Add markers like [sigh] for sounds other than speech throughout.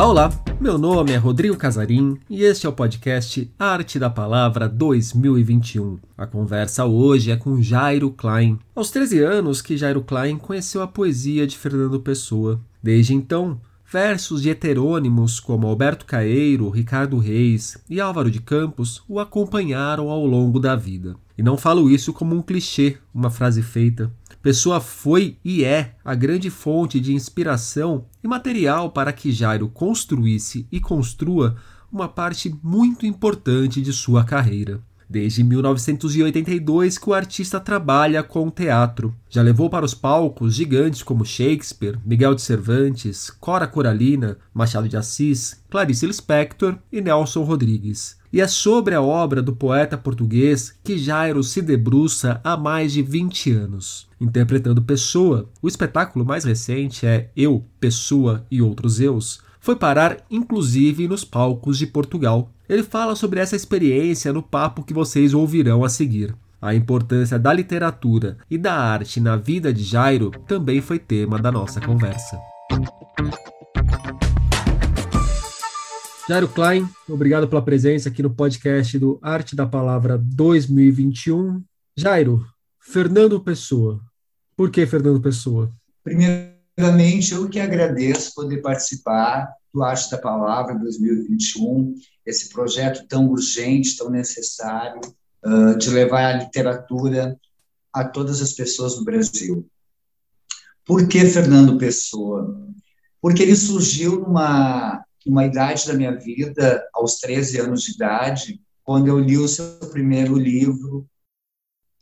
Olá! Meu nome é Rodrigo Casarim e este é o podcast Arte da Palavra 2021. A conversa hoje é com Jairo Klein. Aos 13 anos que Jairo Klein conheceu a poesia de Fernando Pessoa. Desde então, versos de heterônimos como Alberto Caeiro, Ricardo Reis e Álvaro de Campos o acompanharam ao longo da vida. E não falo isso como um clichê, uma frase feita. Pessoa foi e é a grande fonte de inspiração e material para que Jairo construísse e construa uma parte muito importante de sua carreira. Desde 1982 que o artista trabalha com teatro. Já levou para os palcos gigantes como Shakespeare, Miguel de Cervantes, Cora Coralina, Machado de Assis, Clarice Lispector e Nelson Rodrigues. E é sobre a obra do poeta português que Jairo se debruça há mais de 20 anos. Interpretando Pessoa, o espetáculo mais recente é Eu, Pessoa e Outros Eus, foi parar inclusive nos palcos de Portugal. Ele fala sobre essa experiência no papo que vocês ouvirão a seguir. A importância da literatura e da arte na vida de Jairo também foi tema da nossa conversa. Jairo Klein, obrigado pela presença aqui no podcast do Arte da Palavra 2021. Jairo, Fernando Pessoa. Por que Fernando Pessoa? Primeiramente, eu que agradeço poder participar do Arte da Palavra 2021, esse projeto tão urgente, tão necessário, uh, de levar a literatura a todas as pessoas do Brasil. Por que Fernando Pessoa? Porque ele surgiu numa uma idade da minha vida, aos 13 anos de idade, quando eu li o seu primeiro livro,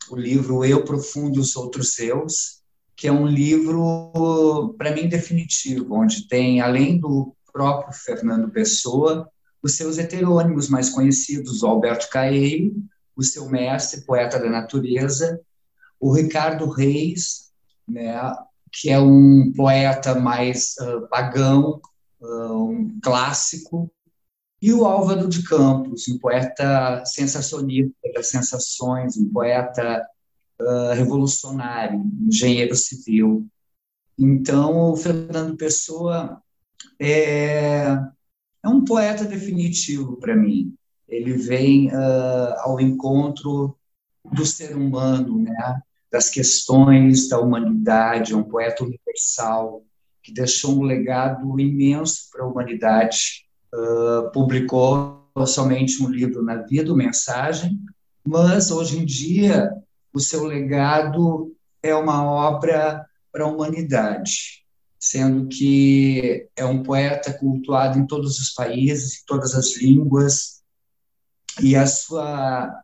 o livro Eu Profundo os Outros Seus, que é um livro, para mim, definitivo, onde tem, além do próprio Fernando Pessoa, os seus heterônimos mais conhecidos, o Alberto Caeiro, o seu mestre, poeta da natureza, o Ricardo Reis, né, que é um poeta mais uh, pagão, um clássico, e o Álvaro de Campos, um poeta sensacionista das sensações, um poeta uh, revolucionário, engenheiro civil. Então, o Fernando Pessoa é, é um poeta definitivo para mim. Ele vem uh, ao encontro do ser humano, né? das questões da humanidade, é um poeta universal, que deixou um legado imenso para a humanidade. Uh, publicou somente um livro na Vida, Mensagem, mas hoje em dia o seu legado é uma obra para a humanidade, sendo que é um poeta cultuado em todos os países, em todas as línguas, e a sua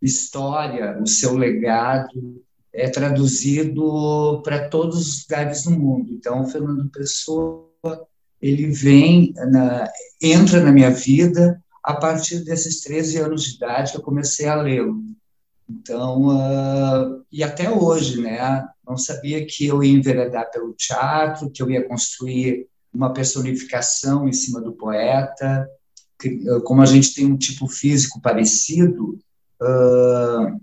história, o seu legado, é traduzido para todos os lugares do mundo. Então, o Fernando Pessoa ele vem, na, entra na minha vida a partir desses 13 anos de idade que eu comecei a lê-lo. Então, uh, e até hoje, né? Não sabia que eu ia enveredar pelo teatro, que eu ia construir uma personificação em cima do poeta. Que, como a gente tem um tipo físico parecido, uh,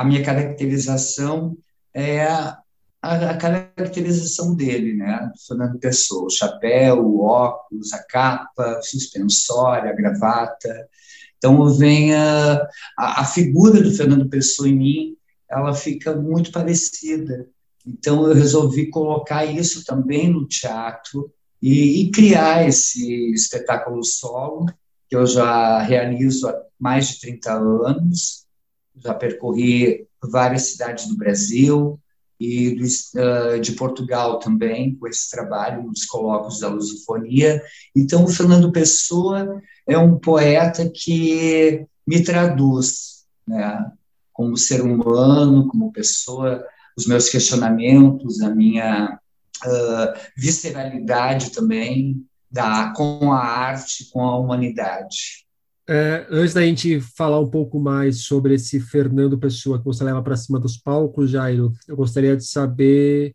a minha caracterização é a, a, caracterização dele, né? Fernando Pessoa, o chapéu, o óculos, a capa, suspensório, a gravata. Então vem a, a, a figura do Fernando Pessoa em mim, ela fica muito parecida. Então eu resolvi colocar isso também no teatro e, e criar esse espetáculo solo que eu já realizo há mais de 30 anos já percorri várias cidades do Brasil e do, uh, de Portugal também, com esse trabalho nos colóquios da lusofonia. Então, o Fernando Pessoa é um poeta que me traduz, né, como ser humano, como pessoa, os meus questionamentos, a minha uh, visceralidade também, da, com a arte, com a humanidade. É, antes da gente falar um pouco mais sobre esse Fernando Pessoa que você leva para cima dos palcos, Jairo, eu gostaria de saber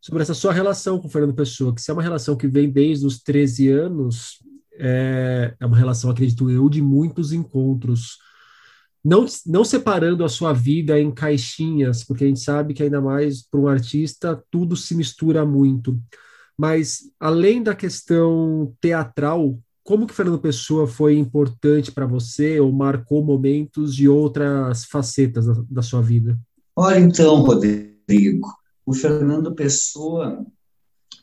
sobre essa sua relação com o Fernando Pessoa, que se é uma relação que vem desde os 13 anos, é, é uma relação, acredito eu, de muitos encontros. Não, não separando a sua vida em caixinhas, porque a gente sabe que ainda mais para um artista tudo se mistura muito Mas além da questão teatral, como que Fernando Pessoa foi importante para você ou marcou momentos de outras facetas da, da sua vida? Olha, então, Rodrigo, o Fernando Pessoa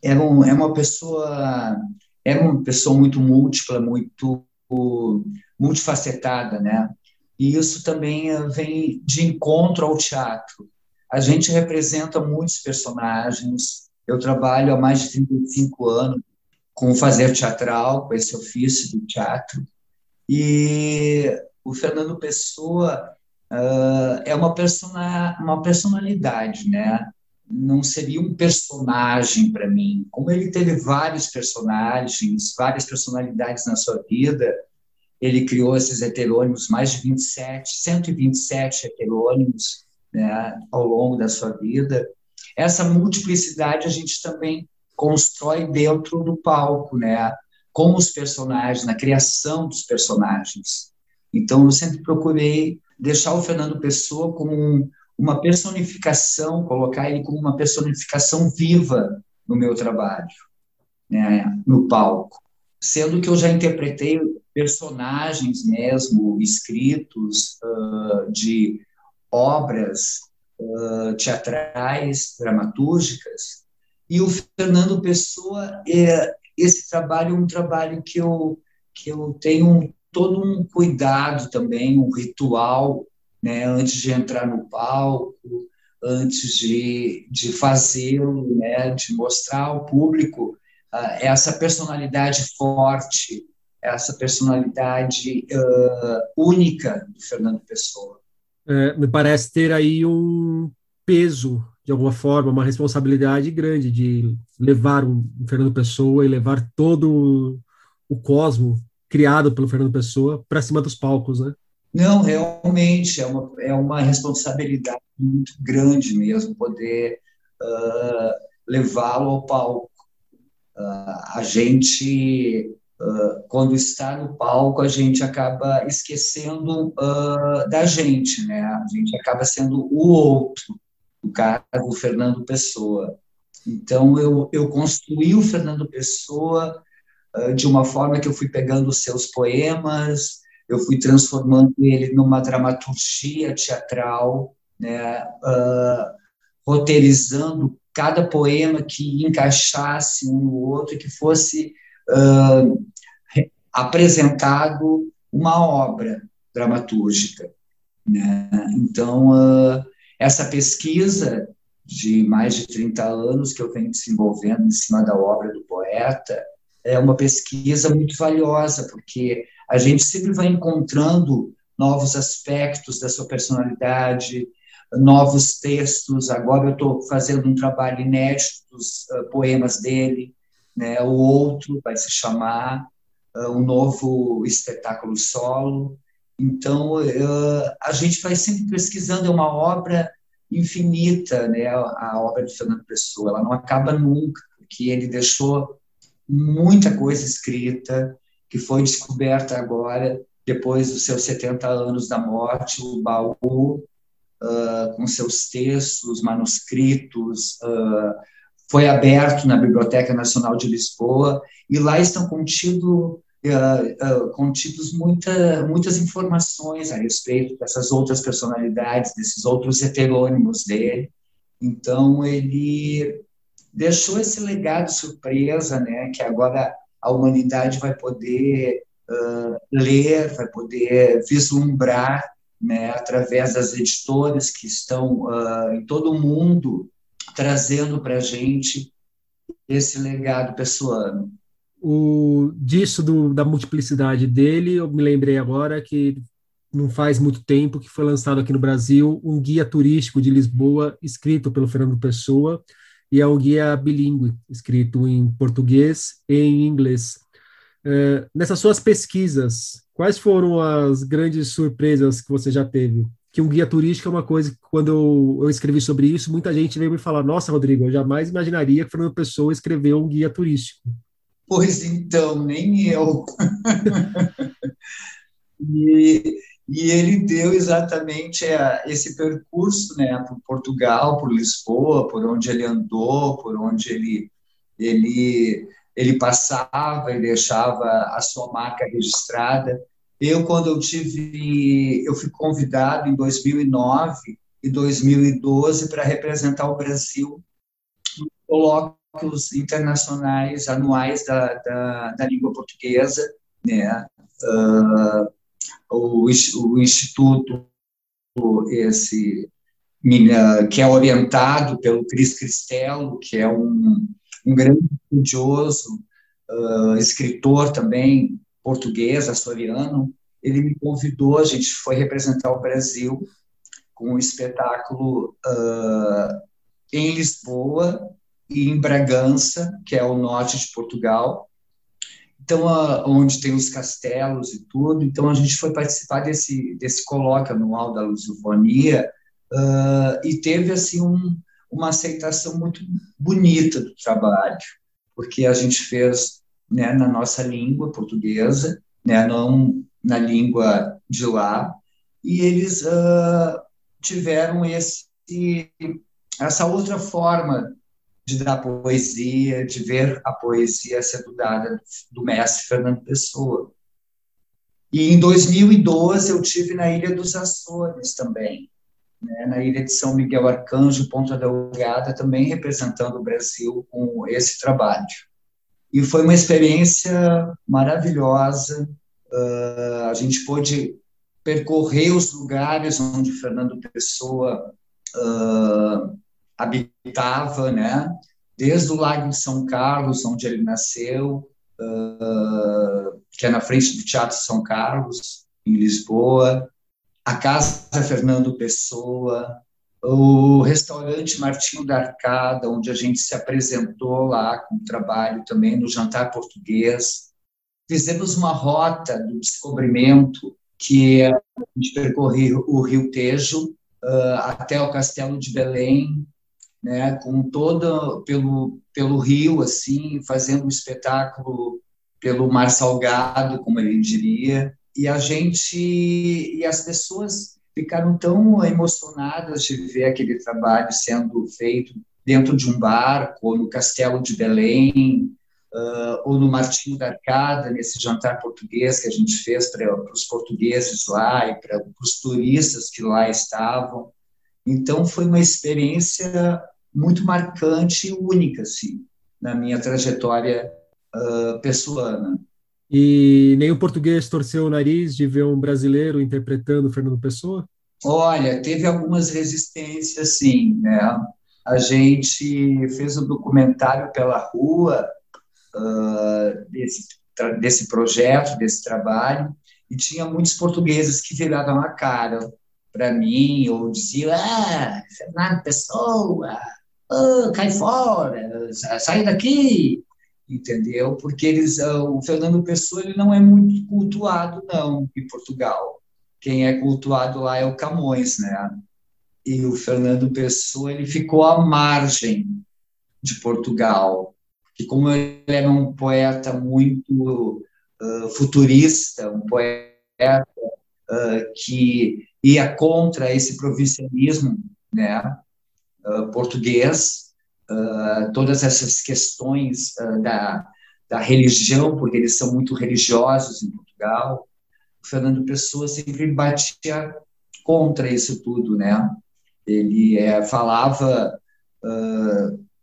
é, um, uma pessoa é uma pessoa muito múltipla, muito multifacetada, né? E isso também eh, vem de encontro ao teatro. A gente representa muitos personagens. Eu trabalho há mais de 35 anos com o fazer teatral, com esse ofício do teatro. E o Fernando Pessoa uh, é uma, persona, uma personalidade, né? Não seria um personagem para mim. Como ele teve vários personagens, várias personalidades na sua vida, ele criou esses heterônimos, mais de 27, 127 heterônimos né, ao longo da sua vida. Essa multiplicidade a gente também constrói dentro do palco, né? Com os personagens, na criação dos personagens. Então, eu sempre procurei deixar o Fernando Pessoa como uma personificação, colocar ele como uma personificação viva no meu trabalho, né, no palco. Sendo que eu já interpretei personagens mesmo, escritos uh, de obras uh, teatrais, dramatúrgicas, e o Fernando Pessoa, é, esse trabalho é um trabalho que eu, que eu tenho todo um cuidado também, um ritual, né, antes de entrar no palco, antes de, de fazê-lo, né, de mostrar ao público uh, essa personalidade forte, essa personalidade uh, única do Fernando Pessoa. É, me parece ter aí um peso de alguma forma, uma responsabilidade grande de levar um Fernando Pessoa e levar todo o cosmo criado pelo Fernando Pessoa para cima dos palcos, né? Não, realmente é uma, é uma responsabilidade muito grande mesmo poder uh, levá-lo ao palco. Uh, a gente, uh, quando está no palco, a gente acaba esquecendo da gente, né? A gente acaba sendo o outro do cara do Fernando Pessoa. Então, eu, eu construí o Fernando Pessoa uh, de uma forma que eu fui pegando os seus poemas, eu fui transformando ele numa dramaturgia teatral, né, uh, roteirizando cada poema que encaixasse um no outro, que fosse uh, apresentado uma obra dramatúrgica. Né? Então, uh, essa pesquisa de mais de 30 anos que eu venho desenvolvendo em cima da obra do poeta é uma pesquisa muito valiosa, porque a gente sempre vai encontrando novos aspectos da sua personalidade, novos textos. Agora eu estou fazendo um trabalho inédito dos uh, poemas dele, né? O outro vai se chamar uh, novo espetáculo solo. Então, uh, a gente vai sempre pesquisando, é uma obra infinita, né, a obra de Fernando Pessoa, ela não acaba nunca, porque ele deixou muita coisa escrita, que foi descoberta agora, depois dos seus 70 anos da morte, o baú, uh, com seus textos, manuscritos, uh, foi aberto na Biblioteca Nacional de Lisboa, e lá estão contidos uh, uh, contidos muita, muitas informações a respeito dessas outras personalidades, desses outros heterônimos dele. Então, ele deixou esse legado surpresa, né, que agora a humanidade vai poder uh, ler, vai poder vislumbrar, né, através das editoras que estão em todo o mundo trazendo para a gente esse legado pessoano o, disso do, da multiplicidade dele, eu me lembrei agora que não faz muito tempo que foi lançado aqui no Brasil um guia turístico de Lisboa escrito pelo Fernando Pessoa e é um guia bilíngue, escrito em português e em inglês. É, nessas suas pesquisas, quais foram as grandes surpresas que você já teve? Que um guia turístico é uma coisa que, quando eu, eu escrevi sobre isso, muita gente veio me falar: Nossa, Rodrigo, eu jamais imaginaria que Fernando Pessoa escreveu um guia turístico. Pois então, nem eu. [laughs] e, e ele deu exatamente é, esse percurso né, por Portugal, por Lisboa, por onde ele andou, por onde ele ele ele passava e deixava a sua marca registrada. Eu, quando eu tive, eu fui convidado em 2009 e 2012 para representar o Brasil nos colóquios internacionais anuais da, da, da língua portuguesa, né? Uh, o, o instituto esse que é orientado pelo Cris Cristello, que é um, um grande estudioso, uh, escritor também português, açoriano, ele me convidou, a gente foi representar o Brasil com um espetáculo uh, em Lisboa e em Bragança, que é o norte de Portugal, então uh, onde tem os castelos e tudo. Então a gente foi participar desse desse colóquio anual da lusofonia uh, e teve assim um, uma aceitação muito bonita do trabalho, porque a gente fez né, na nossa língua portuguesa, né, não na língua de lá, e eles uh, tiveram esse, essa outra forma de dar poesia, de ver a poesia sendo dada do mestre Fernando Pessoa. E em 2012 eu tive na Ilha dos Açores também, né, na ilha de São Miguel Arcanjo, Ponta Delgada, também representando o Brasil com esse trabalho. E foi uma experiência maravilhosa. Uh, a gente pôde percorrer os lugares onde Fernando Pessoa uh, habitava, né? Desde o Lago de São Carlos, onde ele nasceu, uh, que é na frente do Teatro São Carlos, em Lisboa, a Casa Fernando Pessoa, o restaurante Martinho da Arcada, onde a gente se apresentou lá com o trabalho também no jantar português. Fizemos uma rota do descobrimento que a gente percorreu o Rio Tejo uh, até o Castelo de Belém, né, com todo pelo pelo rio assim, fazendo um espetáculo pelo mar salgado, como ele diria, e a gente e as pessoas ficaram tão emocionadas de ver aquele trabalho sendo feito dentro de um barco ou no Castelo de Belém uh, ou no Martinho da Arcada nesse jantar português que a gente fez para os portugueses lá e para os turistas que lá estavam. Então foi uma experiência muito marcante e única assim na minha trajetória uh, pessoana e nem o português torceu o nariz de ver um brasileiro interpretando Fernando Pessoa? Olha, teve algumas resistências, sim, né? A gente fez um documentário pela rua uh, desse, desse projeto, desse trabalho, e tinha muitos portugueses que viravam a cara para mim, ou diziam, ah, Fernando Pessoa, oh, cai fora, sai daqui, entendeu? Porque eles, ah, o Fernando Pessoa ele não é muito cultuado não em Portugal. Quem é cultuado lá é o Camões, né? E o Fernando Pessoa ele ficou à margem de Portugal, e como ele era um poeta muito uh, futurista, um poeta uh, que ia contra esse provincianismo, né? Uh, português, uh, todas essas questões uh, da, da religião, porque eles são muito religiosos em Portugal. O Fernando Pessoa sempre batia contra isso tudo, né? Ele é, falava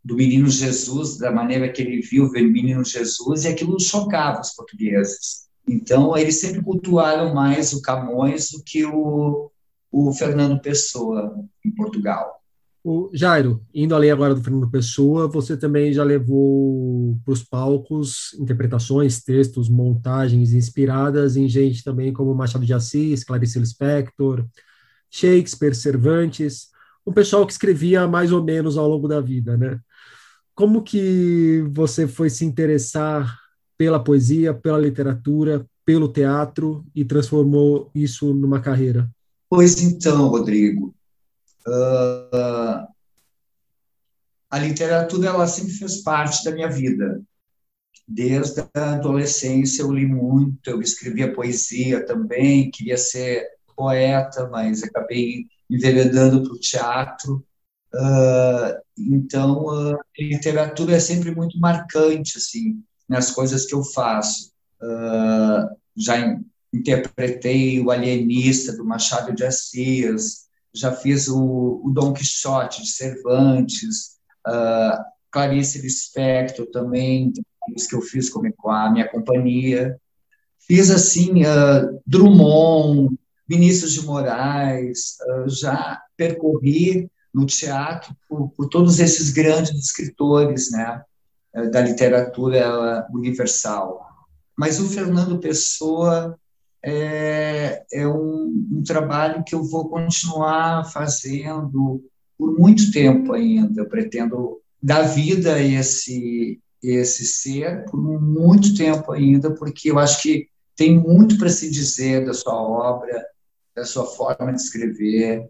do menino Jesus, da maneira que ele viu o menino Jesus, e aquilo chocava os portugueses. Então, eles sempre cultuaram mais o Camões do que o, o Fernando Pessoa em Portugal. O Jairo, indo além agora do Fernando Pessoa, você também já levou para os palcos interpretações, textos, montagens inspiradas em gente também como Machado de Assis, Clarice Lispector, Shakespeare, Cervantes, um pessoal que escrevia mais ou menos ao longo da vida, né? Como que você foi se interessar pela poesia, pela literatura, pelo teatro e transformou isso numa carreira? Pois então, Rodrigo, Uh, a literatura ela sempre fez parte da minha vida. Desde a adolescência eu li muito, eu escrevia poesia também, queria ser poeta, mas acabei enveredando para o teatro. Uh, então, uh, literatura é sempre muito marcante, assim, nas coisas que eu faço. Uh, já interpretei o Alienista, do Machado de Assis, já fiz o, o Dom Quixote, de Cervantes, Clarice Lispector também, que eu fiz com a minha companhia. Fiz, assim, Drummond, Vinícius de Moraes, já percorri no teatro por, por todos esses grandes escritores né, da literatura universal. Mas o Fernando Pessoa é, é um, um, trabalho que eu vou continuar fazendo por muito tempo ainda. Eu pretendo dar vida a esse, esse ser por muito tempo ainda, porque eu acho que tem muito para se dizer da sua obra, da sua forma de escrever,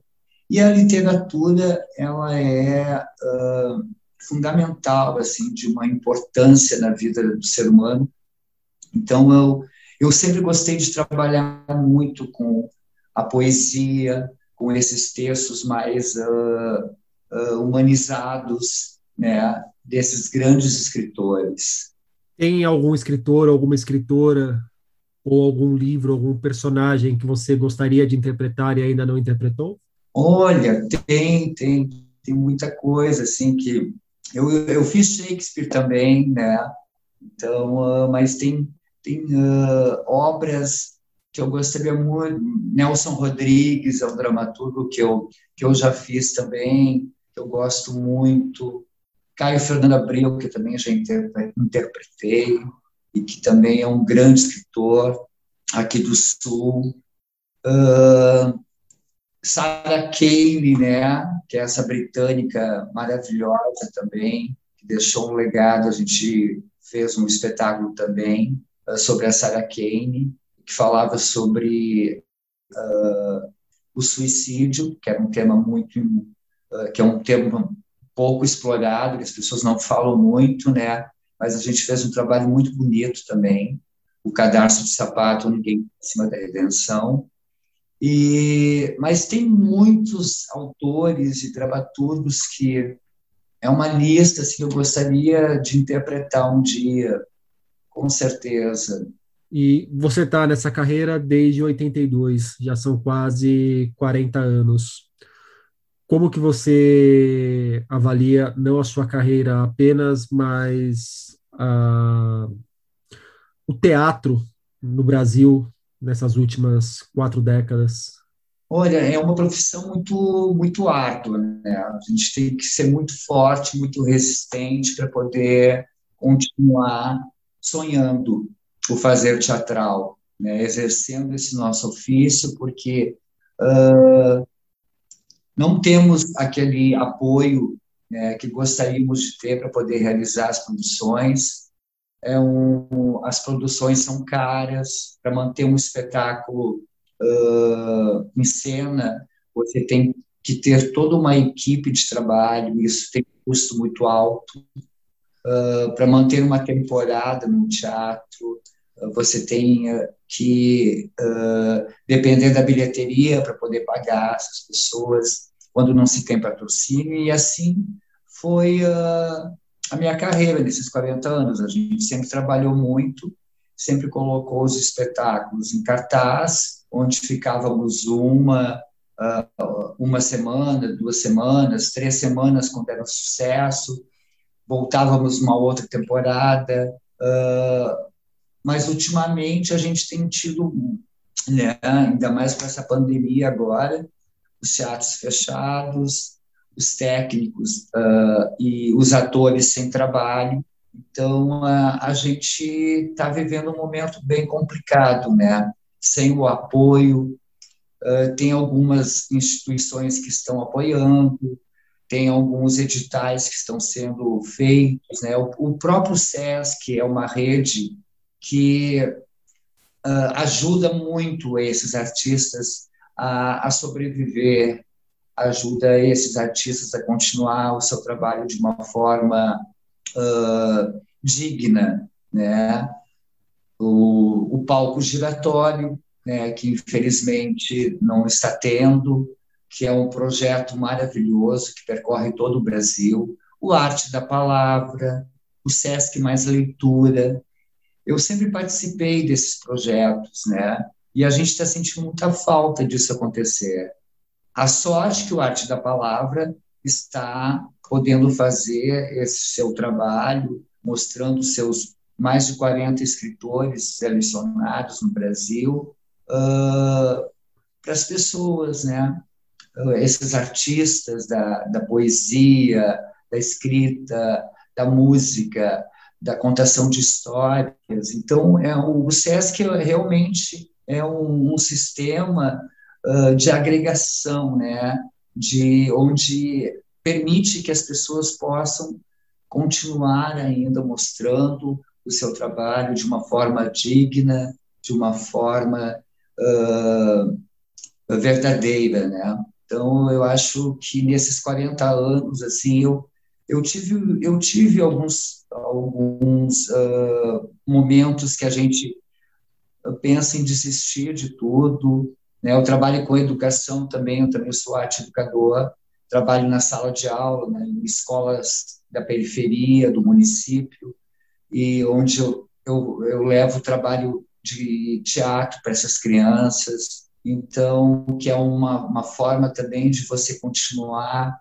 e a literatura ela é uh, fundamental, assim, de uma importância na vida do ser humano. Então eu eu sempre gostei de trabalhar muito com a poesia, com esses textos mais uh, uh, humanizados, né, desses grandes escritores. Tem algum escritor, alguma escritora ou algum livro, algum personagem que você gostaria de interpretar e ainda não interpretou? Olha, tem, tem, tem muita coisa, assim, que eu, eu fiz Shakespeare também, né? Então, uh, mas tem, tem uh, obras que eu gostaria muito, Nelson Rodrigues é um dramaturgo que eu, que eu já fiz também, que eu gosto muito, Caio Fernando Abreu, que também já interpretei, e que também é um grande escritor aqui do Sul. Uh, Sarah Kane, né, que é essa britânica maravilhosa também, que deixou um legado, a gente fez um espetáculo também sobre a Sarah Kane, que falava sobre uh, o suicídio, que era um tema muito, uh, que é um tema pouco explorado, que as pessoas não falam muito, né, mas a gente fez um trabalho muito bonito também, o Cadarço de Sapato, Ninguém Acima da Redenção, e, mas tem muitos autores e dramaturgos que é uma lista assim, que eu gostaria de interpretar um dia, com certeza. E você está nessa carreira desde 82, já são quase 40 anos. Como que você avalia não a sua carreira apenas, mas uh, o teatro no Brasil nessas últimas quatro décadas? Olha, é uma profissão muito muito árdua, né? A gente tem que ser muito forte, muito resistente para poder continuar sonhando o fazer teatral, né? exercendo esse nosso ofício, porque uh, não temos aquele apoio né, que gostaríamos de ter para poder realizar as produções é um, as produções são caras, para manter um espetáculo uh, em cena, você tem que ter toda uma equipe de trabalho, isso tem um custo muito alto. Uh, para manter uma temporada no teatro, uh, você tem que depender da bilheteria para poder pagar essas pessoas quando não se tem patrocínio, e assim foi a minha carreira nesses 40 anos. A gente sempre trabalhou muito, sempre colocou os espetáculos em cartaz, onde ficávamos uma, uma semana, duas semanas, três semanas quando era um sucesso, voltávamos uma outra temporada, uh, mas ultimamente a gente tem tido, né, ainda mais com essa pandemia agora, os teatros fechados, os técnicos uh, e os atores sem trabalho. Então, uh, a gente está vivendo um momento bem complicado, né? Sem o apoio, uh, tem algumas instituições que estão apoiando, tem alguns editais que estão sendo feitos, né? O, o próprio SESC é uma rede que ajuda muito esses artistas a, a sobreviver ajuda esses artistas a continuar o seu trabalho de uma forma uh, digna, né? O, o palco giratório, né, que infelizmente não está tendo, que é um projeto maravilhoso que percorre todo o Brasil, o Arte da Palavra, o Sesc Mais Leitura. Eu sempre participei desses projetos, né? E a gente está sentindo muita falta disso acontecer. A sorte que o Arte da Palavra está podendo fazer esse seu trabalho, mostrando seus mais de 40 escritores selecionados no Brasil uh, para as pessoas, né? Esses artistas da, da poesia, da escrita, da música, da contação de histórias. Então, é, o SESC realmente é um, um sistema uh, de agregação, né? de onde permite que as pessoas possam continuar ainda mostrando o seu trabalho de uma forma digna, de uma forma uh, verdadeira, né? Então, eu acho que nesses 40 anos, assim, eu, eu tive, eu tive alguns, alguns uh, momentos que a gente pensa em desistir de tudo. Né? Eu trabalho com educação também, eu também sou arte educador, trabalho na sala de aula, né, em escolas da periferia, do município, e onde eu, eu, eu levo o trabalho de teatro para essas crianças, então, que é uma, uma forma também de você continuar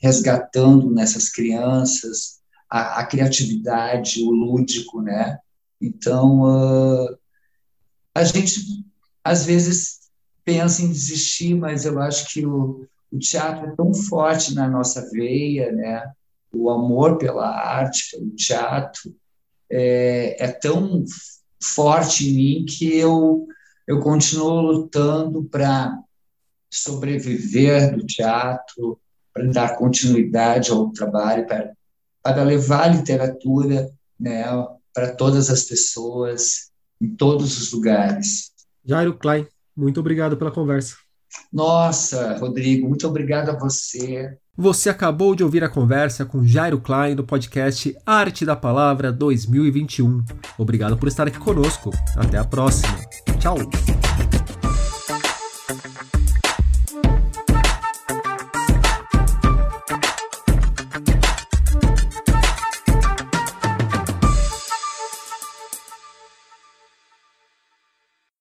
resgatando nessas crianças a, a criatividade, o lúdico, né? Então, uh, a gente às vezes pensa em desistir, mas eu acho que o, o teatro é tão forte na nossa veia, né? O amor pela arte, pelo teatro, é, é tão forte em mim que eu eu continuo lutando para sobreviver do teatro, para dar continuidade ao trabalho, para, para levar a literatura né, para todas as pessoas, em todos os lugares. Jairo Klein, muito obrigado pela conversa. Nossa, Rodrigo, muito obrigado a você. Você acabou de ouvir a conversa com Jairo Klein do podcast Arte da Palavra 2021. Obrigado por estar aqui conosco. Até a próxima. Tchau.